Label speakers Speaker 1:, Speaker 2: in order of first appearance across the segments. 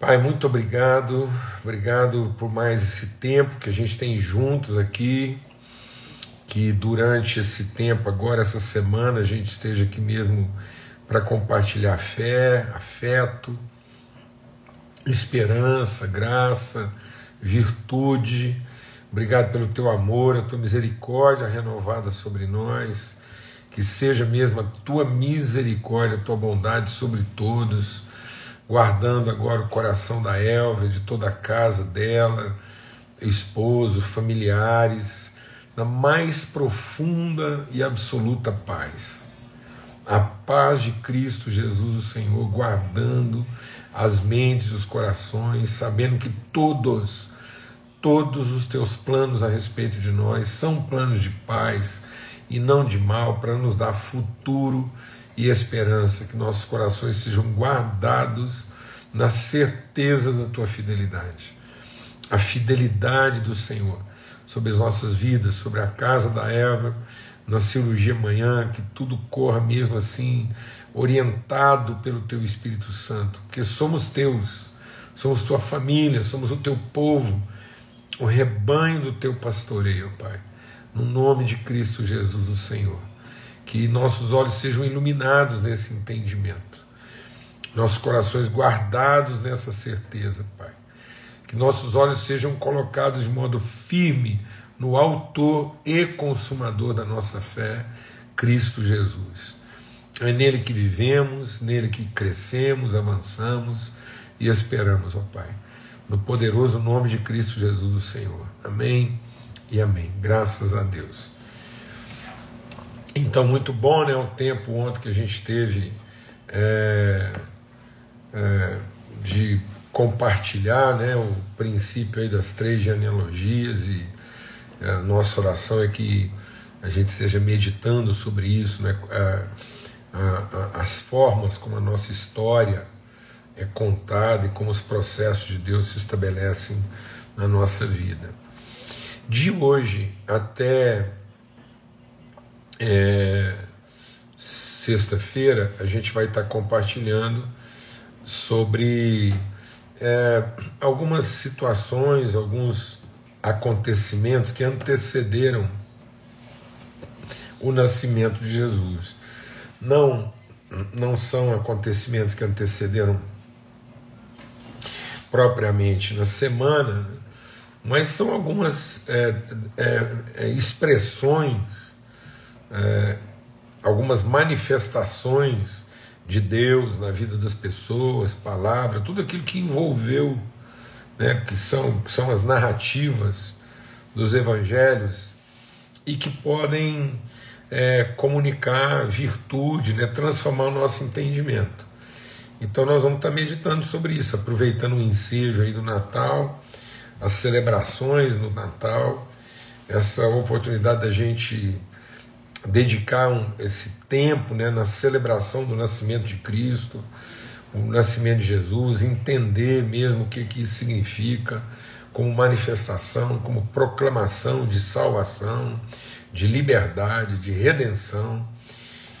Speaker 1: Pai, muito obrigado, obrigado por mais esse tempo que a gente tem juntos aqui, que durante esse tempo, agora essa semana, a gente esteja aqui mesmo para compartilhar fé, afeto, esperança, graça, virtude. Obrigado pelo teu amor, a tua misericórdia renovada sobre nós, que seja mesmo a tua misericórdia, a tua bondade sobre todos guardando agora o coração da Elva, de toda a casa dela, esposo, familiares, na mais profunda e absoluta paz. A paz de Cristo Jesus, o Senhor, guardando as mentes, os corações, sabendo que todos, todos os teus planos a respeito de nós são planos de paz e não de mal, para nos dar futuro e esperança, que nossos corações sejam guardados na certeza da tua fidelidade. A fidelidade do Senhor sobre as nossas vidas, sobre a casa da Eva, na cirurgia amanhã, que tudo corra mesmo assim, orientado pelo teu Espírito Santo, porque somos teus, somos tua família, somos o teu povo, o rebanho do teu pastoreio, Pai. No nome de Cristo Jesus, o Senhor que nossos olhos sejam iluminados nesse entendimento, nossos corações guardados nessa certeza, Pai. Que nossos olhos sejam colocados de modo firme no Autor e Consumador da nossa fé, Cristo Jesus. É nele que vivemos, nele que crescemos, avançamos e esperamos, ó Pai. No poderoso nome de Cristo Jesus, o Senhor. Amém e amém. Graças a Deus. Então, muito bom né, o tempo ontem que a gente teve é, é, de compartilhar né, o princípio aí das três genealogias e é, a nossa oração é que a gente esteja meditando sobre isso, né, a, a, as formas como a nossa história é contada e como os processos de Deus se estabelecem na nossa vida. De hoje até é, Sexta-feira a gente vai estar compartilhando sobre é, algumas situações, alguns acontecimentos que antecederam o nascimento de Jesus. Não, não são acontecimentos que antecederam propriamente na semana, mas são algumas é, é, é expressões é, algumas manifestações de Deus na vida das pessoas, palavra, tudo aquilo que envolveu, né, que, são, que são as narrativas dos evangelhos e que podem é, comunicar virtude, né, transformar o nosso entendimento. Então nós vamos estar meditando sobre isso, aproveitando o ensejo aí do Natal, as celebrações no Natal, essa oportunidade da gente dedicar um, esse tempo né, na celebração do nascimento de Cristo, o nascimento de Jesus, entender mesmo o que, que isso significa como manifestação, como proclamação de salvação, de liberdade, de redenção,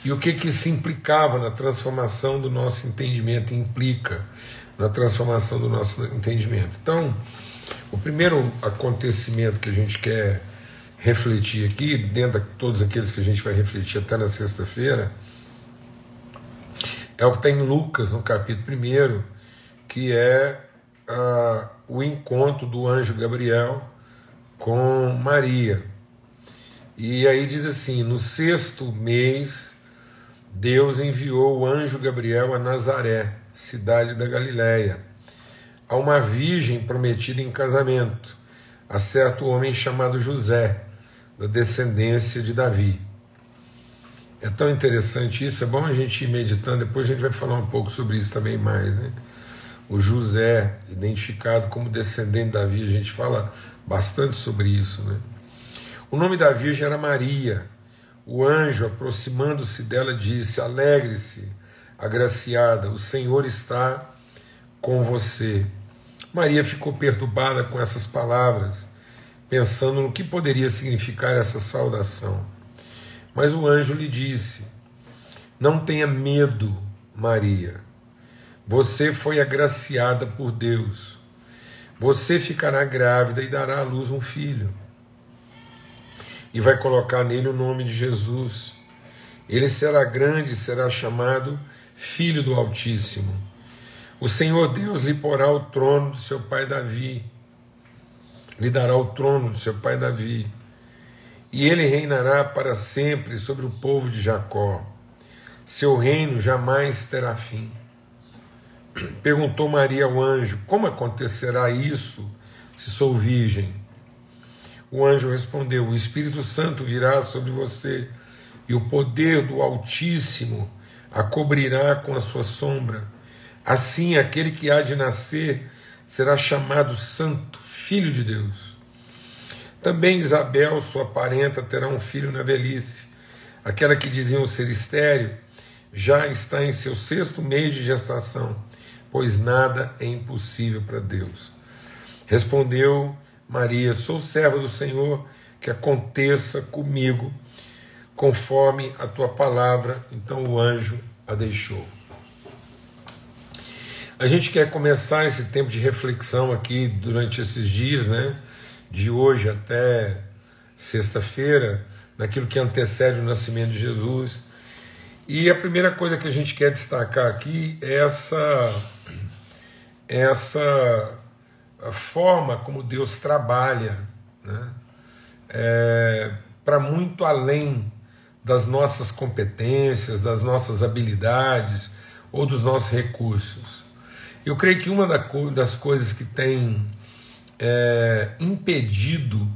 Speaker 1: e o que, que isso implicava na transformação do nosso entendimento, implica na transformação do nosso entendimento. Então, o primeiro acontecimento que a gente quer refletir aqui, dentro de todos aqueles que a gente vai refletir até na sexta-feira, é o que está em Lucas, no capítulo 1, que é uh, o encontro do anjo Gabriel com Maria. E aí diz assim: no sexto mês, Deus enviou o anjo Gabriel a Nazaré, cidade da Galiléia, a uma virgem prometida em casamento, a certo homem chamado José da descendência de Davi. É tão interessante isso, é bom a gente ir meditando, depois a gente vai falar um pouco sobre isso também mais. Né? O José, identificado como descendente de Davi, a gente fala bastante sobre isso. Né? O nome da Virgem era Maria. O anjo, aproximando-se dela, disse: Alegre-se, agraciada, o Senhor está com você. Maria ficou perturbada com essas palavras pensando no que poderia significar essa saudação. Mas o anjo lhe disse: Não tenha medo, Maria, Você foi agraciada por Deus. Você ficará grávida e dará à luz um filho. E vai colocar nele o nome de Jesus. Ele será grande e será chamado Filho do Altíssimo. O Senhor Deus lhe porá o trono do seu pai Davi. Lhe dará o trono do seu pai Davi. E ele reinará para sempre sobre o povo de Jacó. Seu reino jamais terá fim. Perguntou Maria ao anjo: Como acontecerá isso se sou virgem? O anjo respondeu: O Espírito Santo virá sobre você, e o poder do Altíssimo a cobrirá com a sua sombra. Assim, aquele que há de nascer será chamado Santo, Filho de Deus. Também Isabel, sua parenta, terá um filho na velhice. Aquela que diziam ser estéreo já está em seu sexto mês de gestação pois nada é impossível para Deus. Respondeu Maria: Sou serva do Senhor, que aconteça comigo conforme a tua palavra. Então o anjo a deixou. A gente quer começar esse tempo de reflexão aqui durante esses dias, né? De hoje até sexta-feira, naquilo que antecede o nascimento de Jesus. E a primeira coisa que a gente quer destacar aqui é essa essa forma como Deus trabalha né? é, para muito além das nossas competências, das nossas habilidades ou dos nossos recursos. Eu creio que uma das coisas que tem é, impedido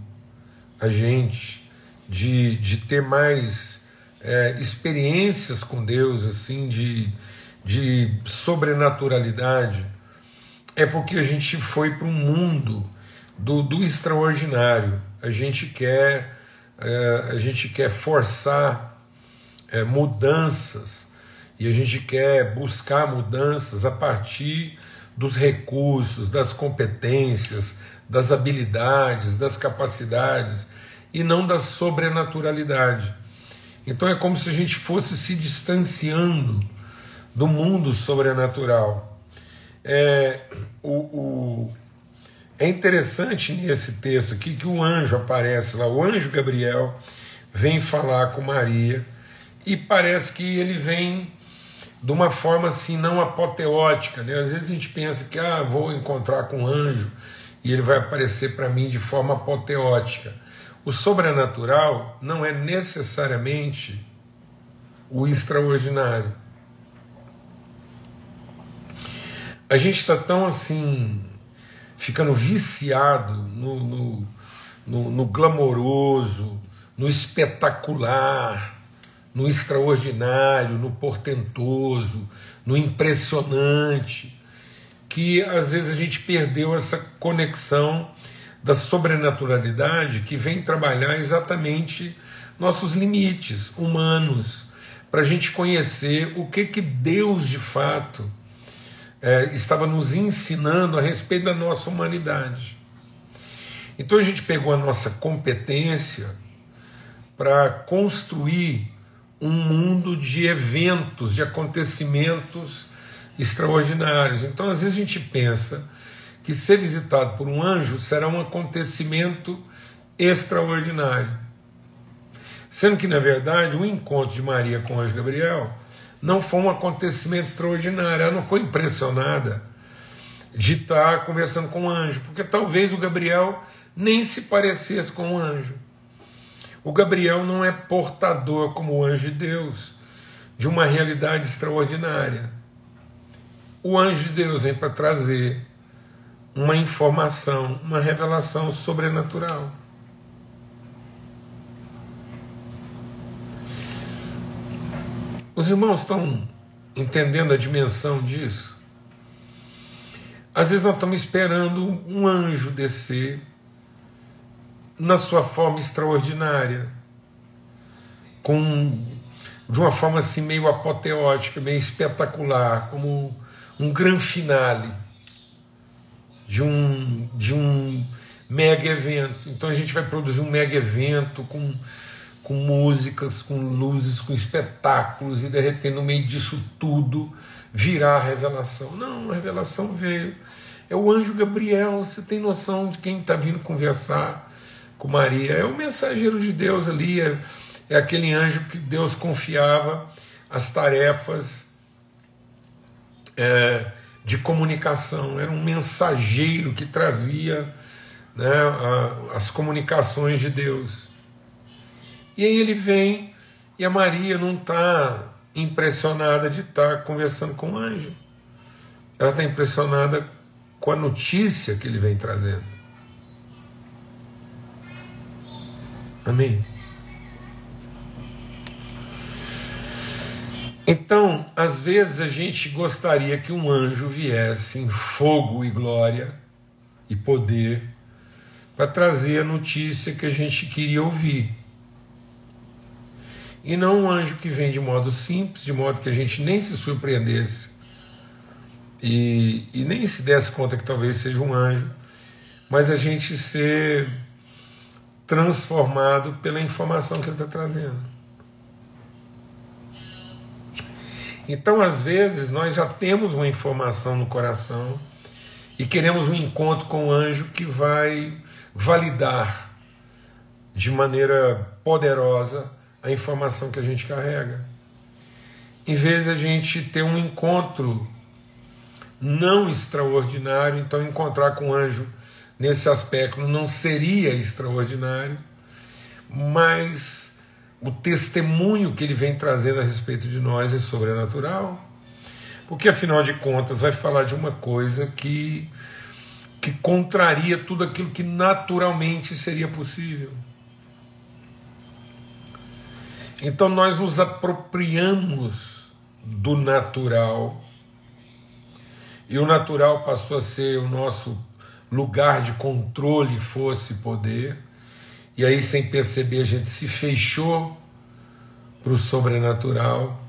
Speaker 1: a gente de, de ter mais é, experiências com Deus, assim, de, de sobrenaturalidade, é porque a gente foi para um mundo do, do extraordinário. A gente quer, é, a gente quer forçar é, mudanças e a gente quer buscar mudanças a partir dos recursos, das competências, das habilidades, das capacidades e não da sobrenaturalidade. Então é como se a gente fosse se distanciando do mundo sobrenatural. É, o, o, é interessante nesse texto aqui que o anjo aparece lá, o anjo Gabriel vem falar com Maria e parece que ele vem de uma forma assim não apoteótica, né? Às vezes a gente pensa que ah, vou encontrar com um anjo e ele vai aparecer para mim de forma apoteótica. O sobrenatural não é necessariamente o extraordinário. A gente está tão assim, ficando viciado no, no, no, no glamouroso, no espetacular, no extraordinário, no portentoso, no impressionante, que às vezes a gente perdeu essa conexão da sobrenaturalidade que vem trabalhar exatamente nossos limites humanos, para a gente conhecer o que, que Deus de fato é, estava nos ensinando a respeito da nossa humanidade. Então a gente pegou a nossa competência para construir um mundo de eventos, de acontecimentos extraordinários. Então às vezes a gente pensa que ser visitado por um anjo será um acontecimento extraordinário. Sendo que, na verdade, o encontro de Maria com o anjo Gabriel não foi um acontecimento extraordinário. Ela não foi impressionada de estar conversando com o anjo, porque talvez o Gabriel nem se parecesse com o anjo. O Gabriel não é portador, como o anjo de Deus, de uma realidade extraordinária. O anjo de Deus vem para trazer uma informação, uma revelação sobrenatural. Os irmãos estão entendendo a dimensão disso? Às vezes nós estamos esperando um anjo descer na sua forma extraordinária, com de uma forma assim meio apoteótica, meio espetacular, como um grande finale de um de um mega evento. Então a gente vai produzir um mega evento com com músicas, com luzes, com espetáculos, e de repente, no meio disso tudo, virá a revelação. Não, a revelação veio. É o anjo Gabriel, você tem noção de quem está vindo conversar com Maria. É o mensageiro de Deus ali, é, é aquele anjo que Deus confiava as tarefas é, de comunicação. Era um mensageiro que trazia né, a, as comunicações de Deus. E aí ele vem e a Maria não está impressionada de estar tá conversando com o anjo. Ela está impressionada com a notícia que ele vem trazendo. Amém? Então, às vezes a gente gostaria que um anjo viesse em fogo e glória e poder para trazer a notícia que a gente queria ouvir. E não um anjo que vem de modo simples, de modo que a gente nem se surpreendesse e, e nem se desse conta que talvez seja um anjo, mas a gente ser transformado pela informação que ele está trazendo. Então, às vezes, nós já temos uma informação no coração e queremos um encontro com o anjo que vai validar de maneira poderosa a informação que a gente carrega. Em vez de a gente ter um encontro não extraordinário, então encontrar com o anjo nesse aspecto não seria extraordinário, mas o testemunho que ele vem trazendo a respeito de nós é sobrenatural. Porque afinal de contas vai falar de uma coisa que que contraria tudo aquilo que naturalmente seria possível. Então nós nos apropriamos do natural. E o natural passou a ser o nosso lugar de controle, fosse poder. E aí, sem perceber, a gente se fechou para o sobrenatural.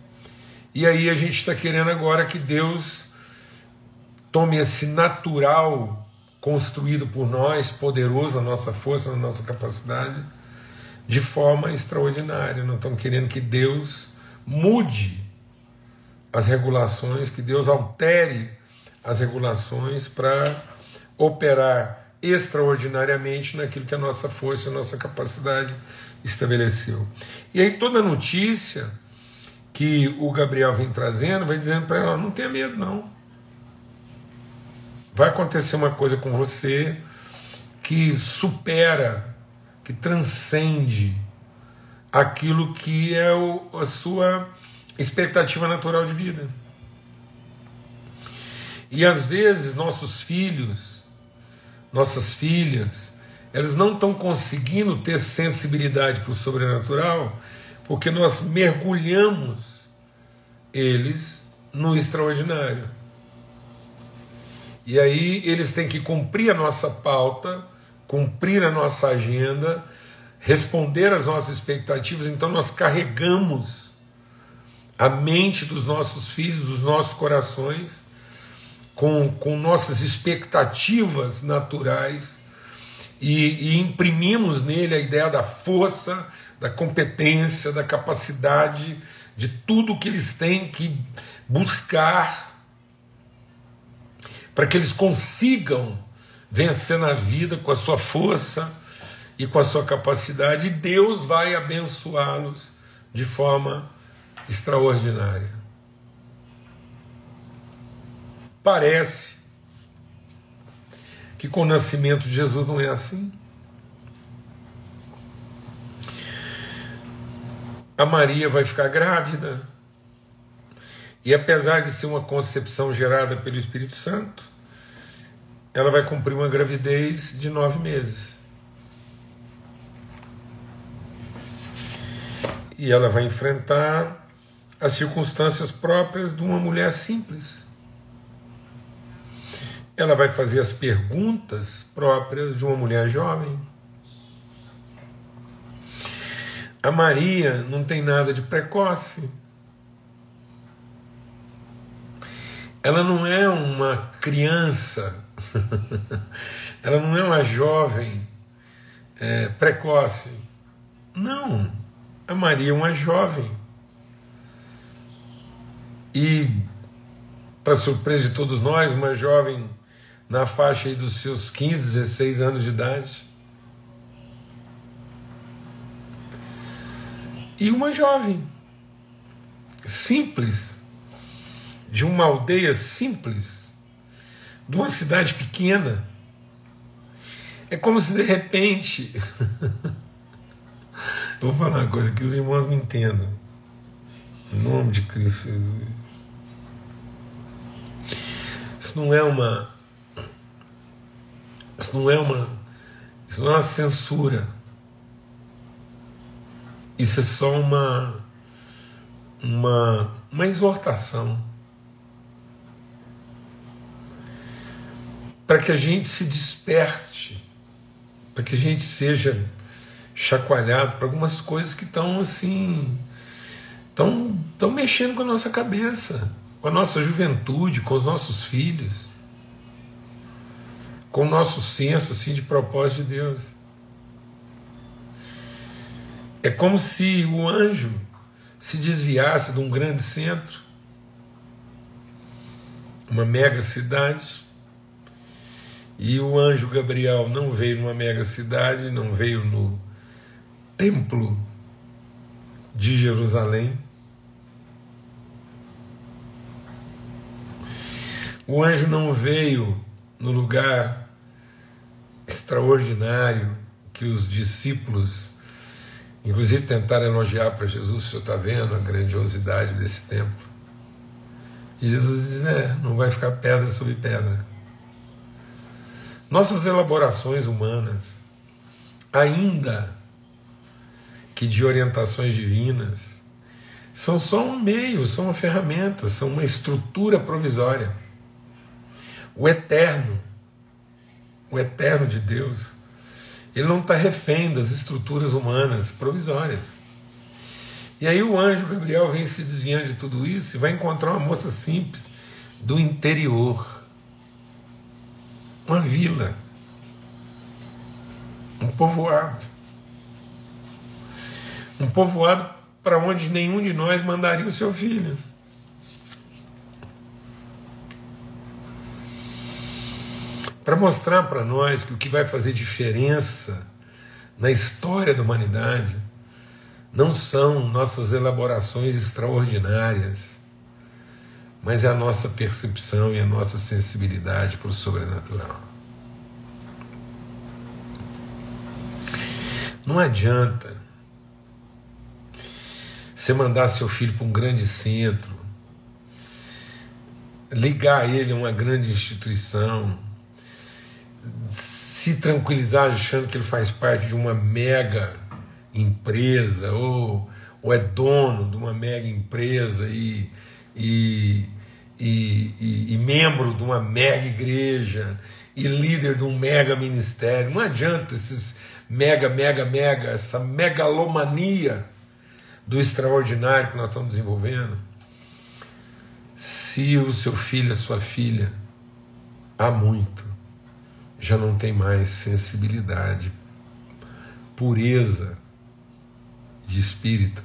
Speaker 1: E aí a gente está querendo agora que Deus tome esse natural construído por nós, poderoso, a nossa força, a nossa capacidade, de forma extraordinária. Não estamos querendo que Deus mude as regulações, que Deus altere as regulações para operar extraordinariamente naquilo que a nossa força, a nossa capacidade estabeleceu. E aí toda notícia que o Gabriel vem trazendo, vai dizendo para ela: não tenha medo, não. Vai acontecer uma coisa com você que supera, que transcende aquilo que é o, a sua expectativa natural de vida. E às vezes nossos filhos, nossas filhas, elas não estão conseguindo ter sensibilidade para o sobrenatural porque nós mergulhamos eles no extraordinário. E aí eles têm que cumprir a nossa pauta, cumprir a nossa agenda, responder às nossas expectativas, então nós carregamos a mente dos nossos filhos, dos nossos corações, com, com nossas expectativas naturais e, e imprimimos nele a ideia da força, da competência, da capacidade, de tudo que eles têm que buscar para que eles consigam vencer na vida com a sua força e com a sua capacidade, e Deus vai abençoá-los de forma extraordinária. Parece que com o nascimento de Jesus não é assim. A Maria vai ficar grávida. E apesar de ser uma concepção gerada pelo Espírito Santo, ela vai cumprir uma gravidez de nove meses. E ela vai enfrentar as circunstâncias próprias de uma mulher simples ela vai fazer as perguntas próprias de uma mulher jovem. A Maria não tem nada de precoce. Ela não é uma criança, ela não é uma jovem é, precoce. Não, a Maria é uma jovem. E para surpresa de todos nós, uma jovem na faixa aí dos seus 15, 16 anos de idade. E uma jovem simples, de uma aldeia simples, de uma cidade pequena. É como se de repente. Vou falar uma coisa que os irmãos me entendam. Em nome de Cristo Jesus. Isso não é uma. Isso não é uma. Isso não é uma censura. Isso é só uma. Uma, uma exortação. Para que a gente se desperte. Para que a gente seja chacoalhado para algumas coisas que estão assim. Estão mexendo com a nossa cabeça com a nossa juventude, com os nossos filhos, com o nosso senso assim, de propósito de Deus. É como se o anjo se desviasse de um grande centro, uma mega cidade, e o anjo Gabriel não veio numa mega cidade, não veio no templo de Jerusalém, O anjo não veio no lugar extraordinário que os discípulos, inclusive, tentaram elogiar para Jesus: o senhor está vendo a grandiosidade desse templo? E Jesus diz: é, não vai ficar pedra sobre pedra. Nossas elaborações humanas, ainda que de orientações divinas, são só um meio, são uma ferramenta, são uma estrutura provisória. O eterno, o eterno de Deus, ele não está refém das estruturas humanas provisórias. E aí o anjo Gabriel vem se desviando de tudo isso e vai encontrar uma moça simples do interior, uma vila, um povoado. Um povoado para onde nenhum de nós mandaria o seu filho. Para mostrar para nós que o que vai fazer diferença na história da humanidade não são nossas elaborações extraordinárias, mas é a nossa percepção e a nossa sensibilidade para o sobrenatural. Não adianta você mandar seu filho para um grande centro, ligar ele a uma grande instituição, se tranquilizar achando que ele faz parte de uma mega empresa ou, ou é dono de uma mega empresa e, e, e, e, membro de uma mega igreja e líder de um mega ministério. Não adianta esses mega, mega, mega, essa megalomania do extraordinário que nós estamos desenvolvendo. Se o seu filho, a sua filha, há muito, já não tem mais sensibilidade, pureza de espírito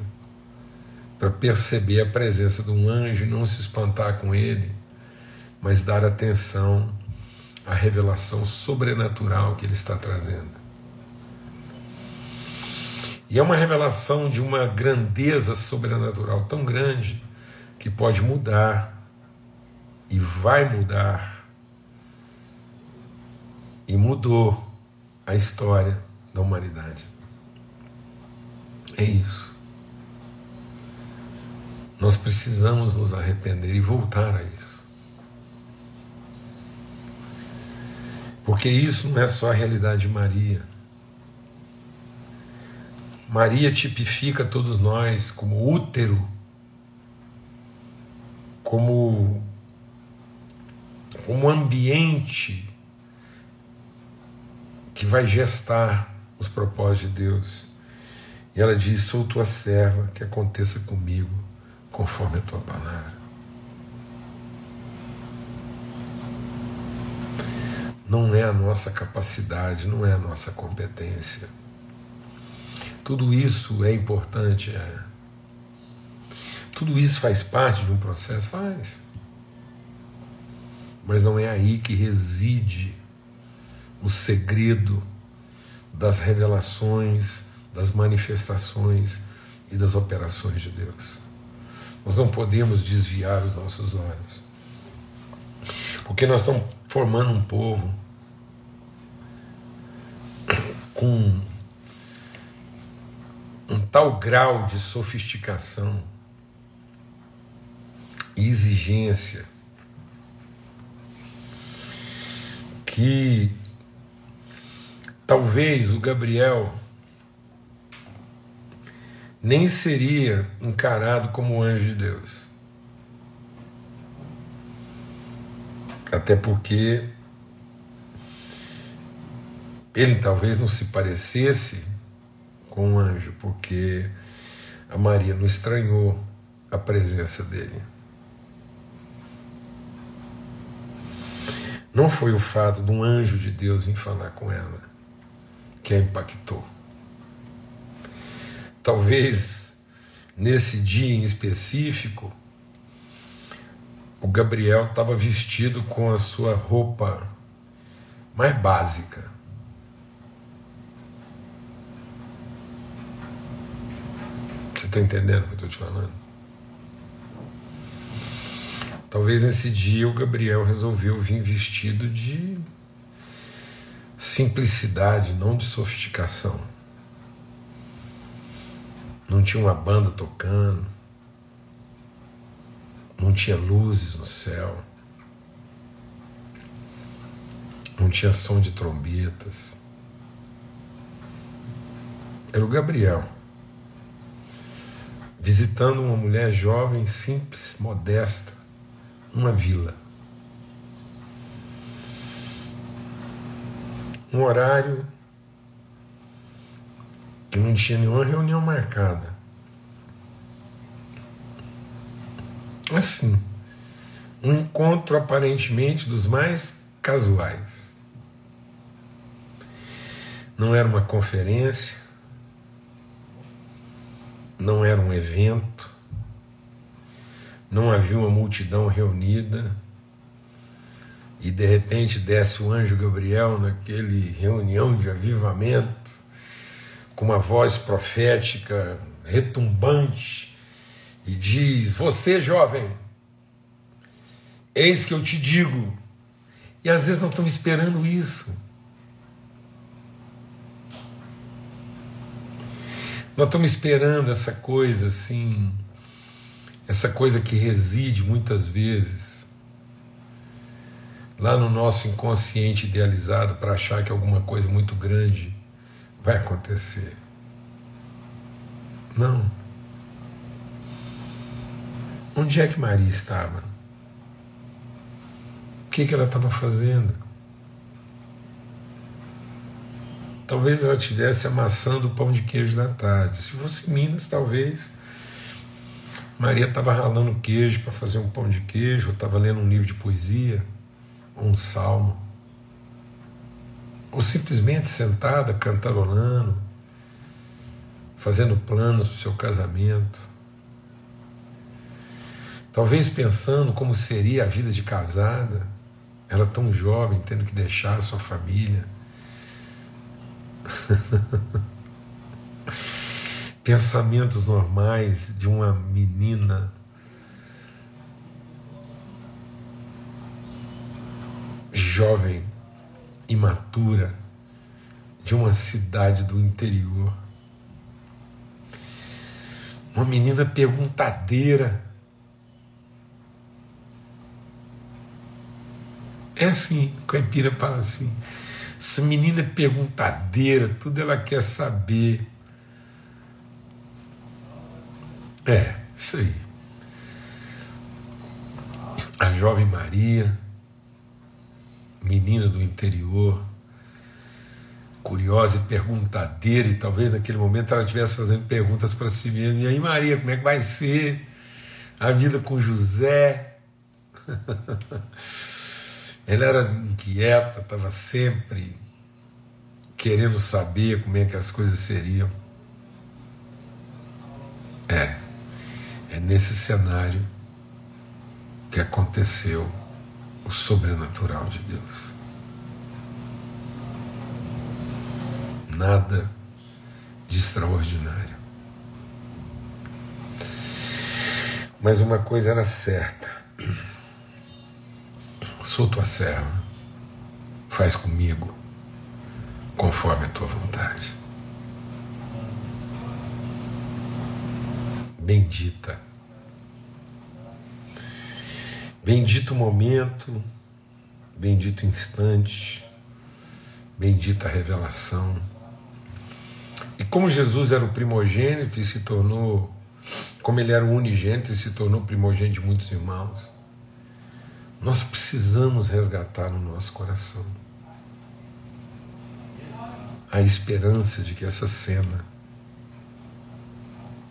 Speaker 1: para perceber a presença de um anjo e não se espantar com ele, mas dar atenção à revelação sobrenatural que ele está trazendo. E é uma revelação de uma grandeza sobrenatural tão grande que pode mudar e vai mudar e mudou a história da humanidade. É isso. Nós precisamos nos arrepender e voltar a isso. Porque isso não é só a realidade de Maria. Maria tipifica todos nós como útero, como, como ambiente que vai gestar os propósitos de Deus. E ela diz: Sou tua serva, que aconteça comigo conforme a tua palavra. Não é a nossa capacidade, não é a nossa competência. Tudo isso é importante, é. Tudo isso faz parte de um processo? Faz. Mas não é aí que reside o segredo das revelações, das manifestações e das operações de Deus. Nós não podemos desviar os nossos olhos, porque nós estamos formando um povo com um tal grau de sofisticação e exigência que talvez o Gabriel nem seria encarado como anjo de Deus. Até porque ele talvez não se parecesse com um anjo, porque a Maria não estranhou a presença dele. Não foi o fato de um anjo de Deus vir falar com ela que a impactou. Talvez nesse dia em específico, o Gabriel estava vestido com a sua roupa mais básica. Você está entendendo o que eu estou te falando? Talvez nesse dia o Gabriel resolveu vir vestido de simplicidade, não de sofisticação. Não tinha uma banda tocando, não tinha luzes no céu, não tinha som de trombetas. Era o Gabriel visitando uma mulher jovem, simples, modesta, uma vila. Um horário que não tinha nenhuma reunião marcada. Assim, um encontro aparentemente dos mais casuais. Não era uma conferência, não era um evento, não havia uma multidão reunida e de repente desce o anjo Gabriel naquele reunião de avivamento com uma voz profética retumbante e diz: Você, jovem, eis que eu te digo. E às vezes não estamos esperando isso. Nós estamos esperando essa coisa assim, essa coisa que reside muitas vezes lá no nosso inconsciente idealizado para achar que alguma coisa muito grande vai acontecer. Não. Onde é que Maria estava? O que, que ela estava fazendo? Talvez ela estivesse amassando o pão de queijo da tarde. Se fosse Minas, talvez Maria estava ralando queijo para fazer um pão de queijo, ou estava lendo um livro de poesia, um salmo, ou simplesmente sentada, cantarolando, fazendo planos para o seu casamento. Talvez pensando como seria a vida de casada, ela tão jovem, tendo que deixar a sua família Pensamentos normais de uma menina jovem, imatura, de uma cidade do interior. Uma menina perguntadeira. É assim, Caipira fala assim. Essa menina é perguntadeira, tudo ela quer saber. É, isso aí. A jovem Maria, menina do interior, curiosa e perguntadeira, e talvez naquele momento ela estivesse fazendo perguntas para si mesma. E aí, Maria, como é que vai ser a vida com José? Ela era inquieta, estava sempre querendo saber como é que as coisas seriam. É, é nesse cenário que aconteceu o sobrenatural de Deus. Nada de extraordinário. Mas uma coisa era certa: sou tua serva, faz comigo conforme a tua vontade. Bendita. Bendito momento, bendito instante, bendita revelação. E como Jesus era o primogênito e se tornou, como ele era o unigênito e se tornou primogênito de muitos irmãos, nós precisamos resgatar no nosso coração a esperança de que essa cena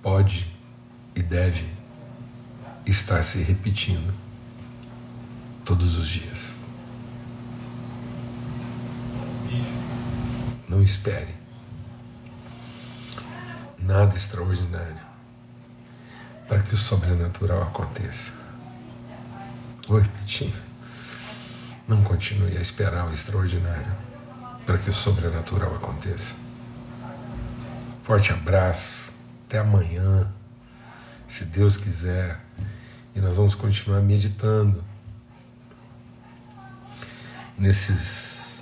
Speaker 1: pode e deve estar se repetindo todos os dias. Não espere nada extraordinário para que o sobrenatural aconteça. Vou repetir. Não continue a esperar o extraordinário para que o sobrenatural aconteça. Forte abraço. Até amanhã, se Deus quiser. E nós vamos continuar meditando nesses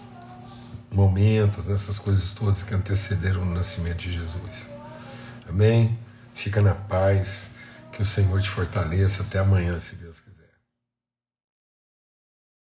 Speaker 1: momentos, nessas coisas todas que antecederam o nascimento de Jesus. Amém? Fica na paz. Que o Senhor te fortaleça. Até amanhã, se Deus.